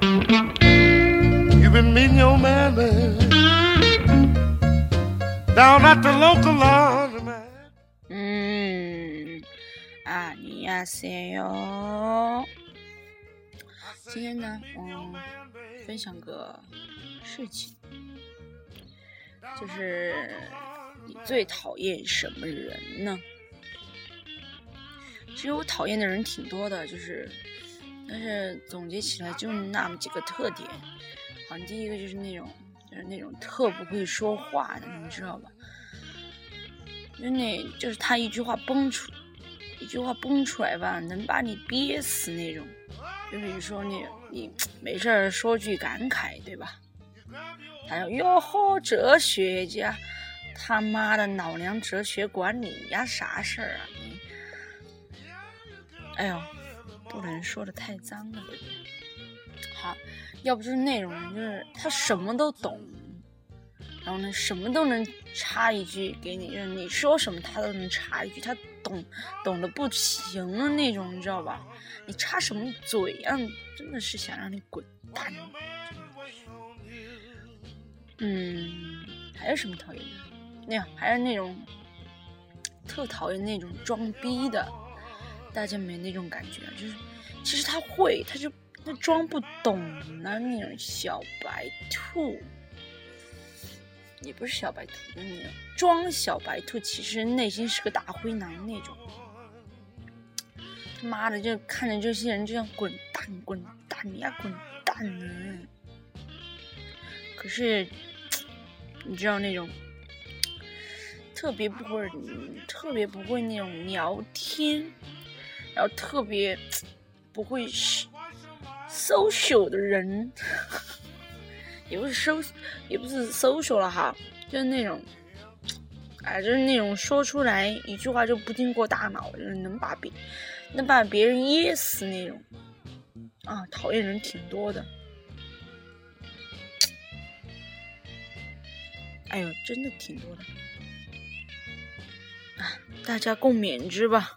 You've been meeting your man, baby, down at the local laundromat. 嗯，啊，你呀塞哟。今天呢，嗯，分享个事情，就是你最讨厌什么人呢？其实我讨厌的人挺多的，就是，但是总结起来就那么几个特点。好像第一个就是那种，就是那种特不会说话的，你知道吧？就那，就是他一句话崩出，一句话崩出来吧，能把你憋死那种。就比如说你，你没事儿说句感慨，对吧？他说：“哟呵，哲学家，他妈的，老娘哲学管你呀啥事儿啊？你，哎呦，不能说的太脏了，好，要不就是那种，就是他什么都懂。”然后呢，什么都能插一句给你，就是你说什么他都能插一句，他懂懂的不行了那种，你知道吧？你插什么嘴啊？真的是想让你滚蛋！嗯，还有什么讨厌的？那样还有那种特讨厌那种装逼的，大家没那种感觉，就是其实他会，他就他装不懂呢，那种小白兔。也不是小白兔就那种装小白兔，其实内心是个大灰狼那种。他妈的，就看着这些人就像滚蛋滚蛋，呀滚蛋呢！可是你知道那种特别不会、特别不会那种聊天，然后特别不会 social 的人。也不是搜，也不是搜索了哈，就是那种，哎，就是那种说出来一句话就不经过大脑，就是能把别能把别人噎死那种，啊，讨厌人挺多的，哎呦，真的挺多的，啊，大家共勉之吧。